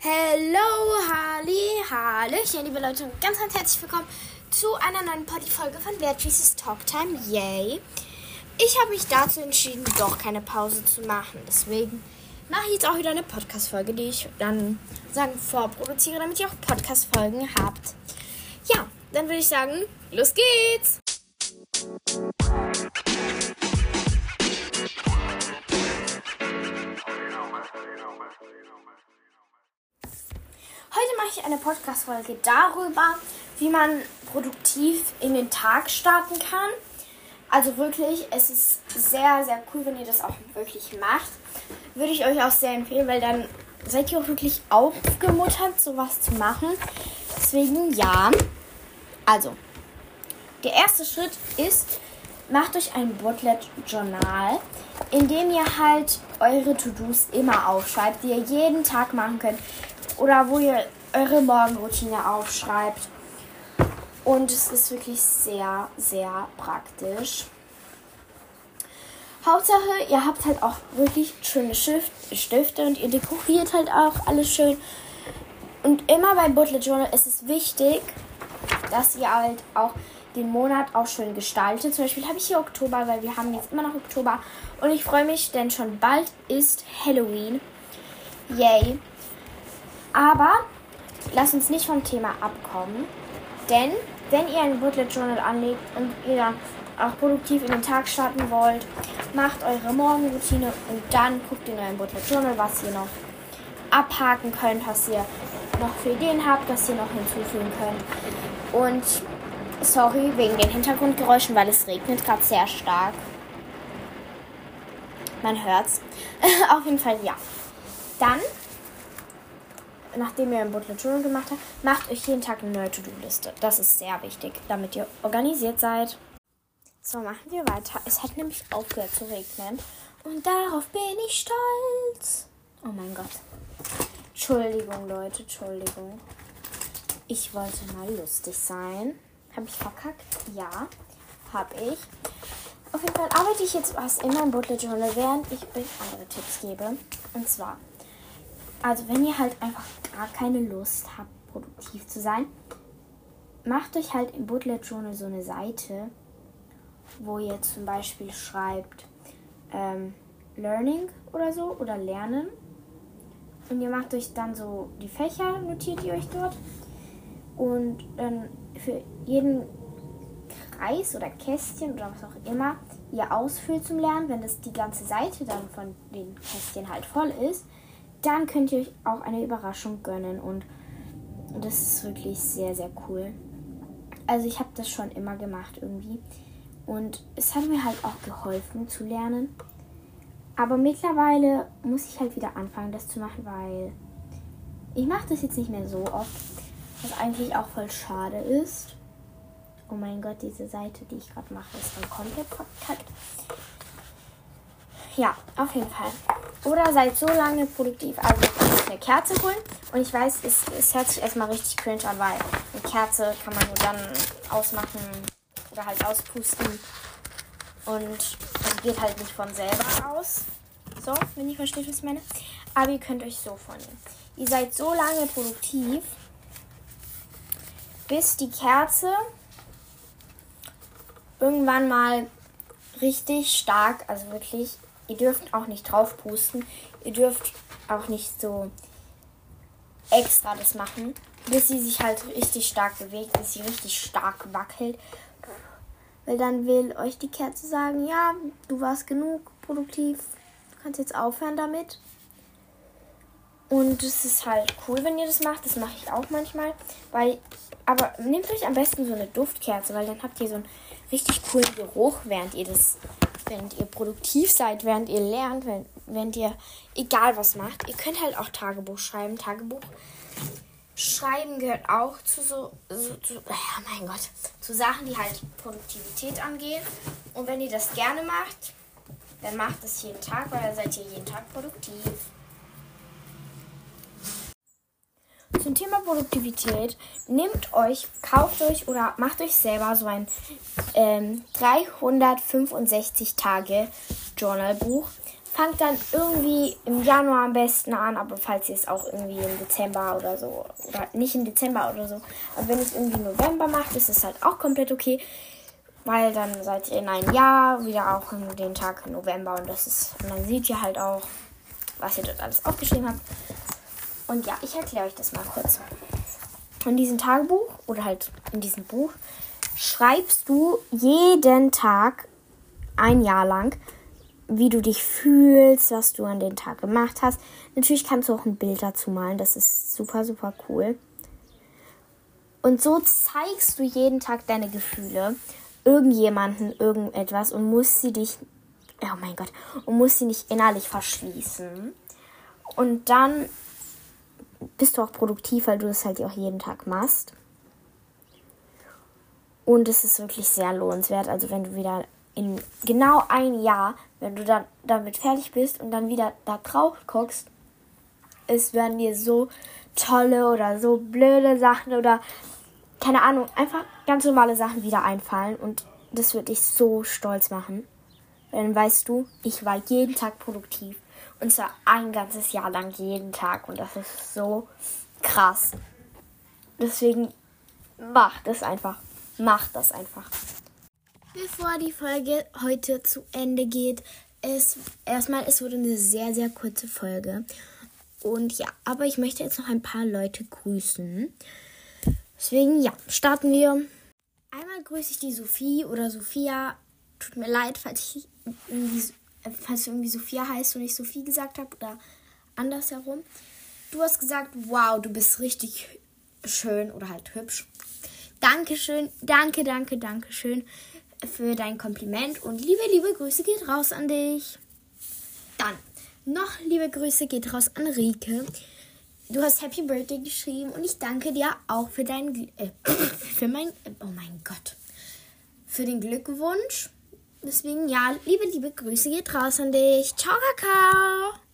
Hello, Harley, Hallöchen, liebe Leute und ganz, ganz herzlich willkommen zu einer neuen Party-Folge von Beatrice's Talktime. Yay! Ich habe mich dazu entschieden, doch keine Pause zu machen. Deswegen mache ich jetzt auch wieder eine Podcast-Folge, die ich dann sagen vorproduziere, damit ihr auch Podcast-Folgen habt. Ja, dann würde ich sagen, los geht's! Heute mache ich eine Podcast-Folge darüber, wie man produktiv in den Tag starten kann. Also wirklich, es ist sehr, sehr cool, wenn ihr das auch wirklich macht. Würde ich euch auch sehr empfehlen, weil dann seid ihr auch wirklich aufgemuttert, sowas zu machen. Deswegen ja. Also, der erste Schritt ist, macht euch ein Booklet-Journal, in dem ihr halt eure To-Dos immer aufschreibt, die ihr jeden Tag machen könnt oder wo ihr eure Morgenroutine aufschreibt. Und es ist wirklich sehr, sehr praktisch. Hauptsache, ihr habt halt auch wirklich schöne Stift Stifte und ihr dekoriert halt auch alles schön. Und immer beim Bullet Journal ist es wichtig, dass ihr halt auch den Monat auch schön gestaltet. Zum Beispiel habe ich hier Oktober, weil wir haben jetzt immer noch Oktober. Und ich freue mich, denn schon bald ist Halloween. Yay. Aber lasst uns nicht vom Thema abkommen. Denn wenn ihr ein Bullet Journal anlegt und ihr dann auch produktiv in den Tag starten wollt, macht eure Morgenroutine und dann guckt in eurem Bullet Journal, was ihr noch abhaken könnt, was ihr noch für Ideen habt, was ihr noch hinzufügen könnt. Und sorry wegen den Hintergrundgeräuschen, weil es regnet gerade sehr stark. Man hört's. Auf jeden Fall ja. Dann nachdem ihr ein Bullet Journal gemacht habt, macht euch jeden Tag eine neue To-Do-Liste. Das ist sehr wichtig, damit ihr organisiert seid. So, machen wir weiter. Es hat nämlich aufgehört zu regnen. Und darauf bin ich stolz. Oh mein Gott. Entschuldigung, Leute, Entschuldigung. Ich wollte mal lustig sein. Habe ich verkackt? Ja, habe ich. Auf jeden Fall arbeite ich jetzt was in meinem Bullet Journal, während ich euch andere Tipps gebe. Und zwar also wenn ihr halt einfach gar keine Lust habt, produktiv zu sein, macht euch halt im Bullet Journal so eine Seite, wo ihr zum Beispiel schreibt ähm, Learning oder so oder Lernen. Und ihr macht euch dann so die Fächer, notiert ihr euch dort. Und dann für jeden Kreis oder Kästchen oder was auch immer ihr ausfüllt zum Lernen, wenn das die ganze Seite dann von den Kästchen halt voll ist, dann könnt ihr euch auch eine Überraschung gönnen und das ist wirklich sehr, sehr cool. Also ich habe das schon immer gemacht irgendwie und es hat mir halt auch geholfen zu lernen. Aber mittlerweile muss ich halt wieder anfangen, das zu machen, weil ich mache das jetzt nicht mehr so oft, was eigentlich auch voll schade ist. Oh mein Gott, diese Seite, die ich gerade mache, ist dann komplett verkackt. Ja, auf jeden Fall. Oder seid so lange produktiv. Also eine Kerze holen. Und ich weiß, es, es hört sich erstmal richtig cringe an, weil eine Kerze kann man nur dann ausmachen oder halt auspusten. Und die geht halt nicht von selber aus. So, wenn ihr versteht, was ich meine. Aber ihr könnt euch so vornehmen. Ihr seid so lange produktiv, bis die Kerze irgendwann mal richtig stark, also wirklich Ihr dürft auch nicht drauf pusten. Ihr dürft auch nicht so extra das machen, bis sie sich halt richtig stark bewegt, bis sie richtig stark wackelt. Weil dann will euch die Kerze sagen, ja, du warst genug produktiv, du kannst jetzt aufhören damit. Und es ist halt cool, wenn ihr das macht. Das mache ich auch manchmal. Weil, aber nehmt euch am besten so eine Duftkerze, weil dann habt ihr so einen richtig coolen Geruch, während ihr das während ihr produktiv seid, während ihr lernt, wenn, während ihr egal was macht. Ihr könnt halt auch Tagebuch schreiben. Tagebuch schreiben gehört auch zu so, so zu, oh mein Gott, zu Sachen, die halt Produktivität angehen. Und wenn ihr das gerne macht, dann macht es jeden Tag, weil dann seid ihr jeden Tag produktiv. Zum Thema Produktivität, nehmt euch, kauft euch oder macht euch selber so ein ähm, 365 Tage Journalbuch. fangt dann irgendwie im Januar am besten an, aber falls ihr es auch irgendwie im Dezember oder so, oder nicht im Dezember oder so, aber wenn ihr es irgendwie November macht, ist es halt auch komplett okay, weil dann seid ihr in einem Jahr wieder auch in den Tag November und das ist, und dann seht ihr halt auch, was ihr dort alles aufgeschrieben habt. Und ja, ich erkläre euch das mal kurz. In diesem Tagebuch oder halt in diesem Buch schreibst du jeden Tag ein Jahr lang wie du dich fühlst, was du an den Tag gemacht hast. Natürlich kannst du auch ein Bild dazu malen, das ist super, super cool. Und so zeigst du jeden Tag deine Gefühle irgendjemanden irgendetwas und musst sie dich, oh mein Gott, und musst sie nicht innerlich verschließen. Und dann bist du auch produktiv, weil du das halt auch jeden Tag machst. Und es ist wirklich sehr lohnenswert. Also wenn du wieder in genau ein Jahr, wenn du dann damit fertig bist und dann wieder da drauf guckst, es werden dir so tolle oder so blöde Sachen oder keine Ahnung, einfach ganz normale Sachen wieder einfallen und das wird dich so stolz machen. Dann weißt du, ich war jeden Tag produktiv und zwar ein ganzes Jahr lang jeden Tag und das ist so krass. Deswegen mach das einfach. Mach das einfach. Bevor die Folge heute zu Ende geht, ist erstmal, es wurde eine sehr, sehr kurze Folge. Und ja, aber ich möchte jetzt noch ein paar Leute grüßen. Deswegen, ja, starten wir. Einmal grüße ich die Sophie oder Sophia. Tut mir leid, falls, ich irgendwie, falls du irgendwie Sophia heißt und ich Sophie gesagt habe oder andersherum. Du hast gesagt, wow, du bist richtig schön oder halt hübsch. Dankeschön, danke, danke, danke schön für dein Kompliment und liebe, liebe Grüße geht raus an dich. Dann noch liebe Grüße geht raus an Rike. Du hast Happy Birthday geschrieben und ich danke dir auch für dein äh, für mein oh mein Gott für den Glückwunsch. Deswegen ja, liebe liebe Grüße geht raus an dich. Ciao Kakao.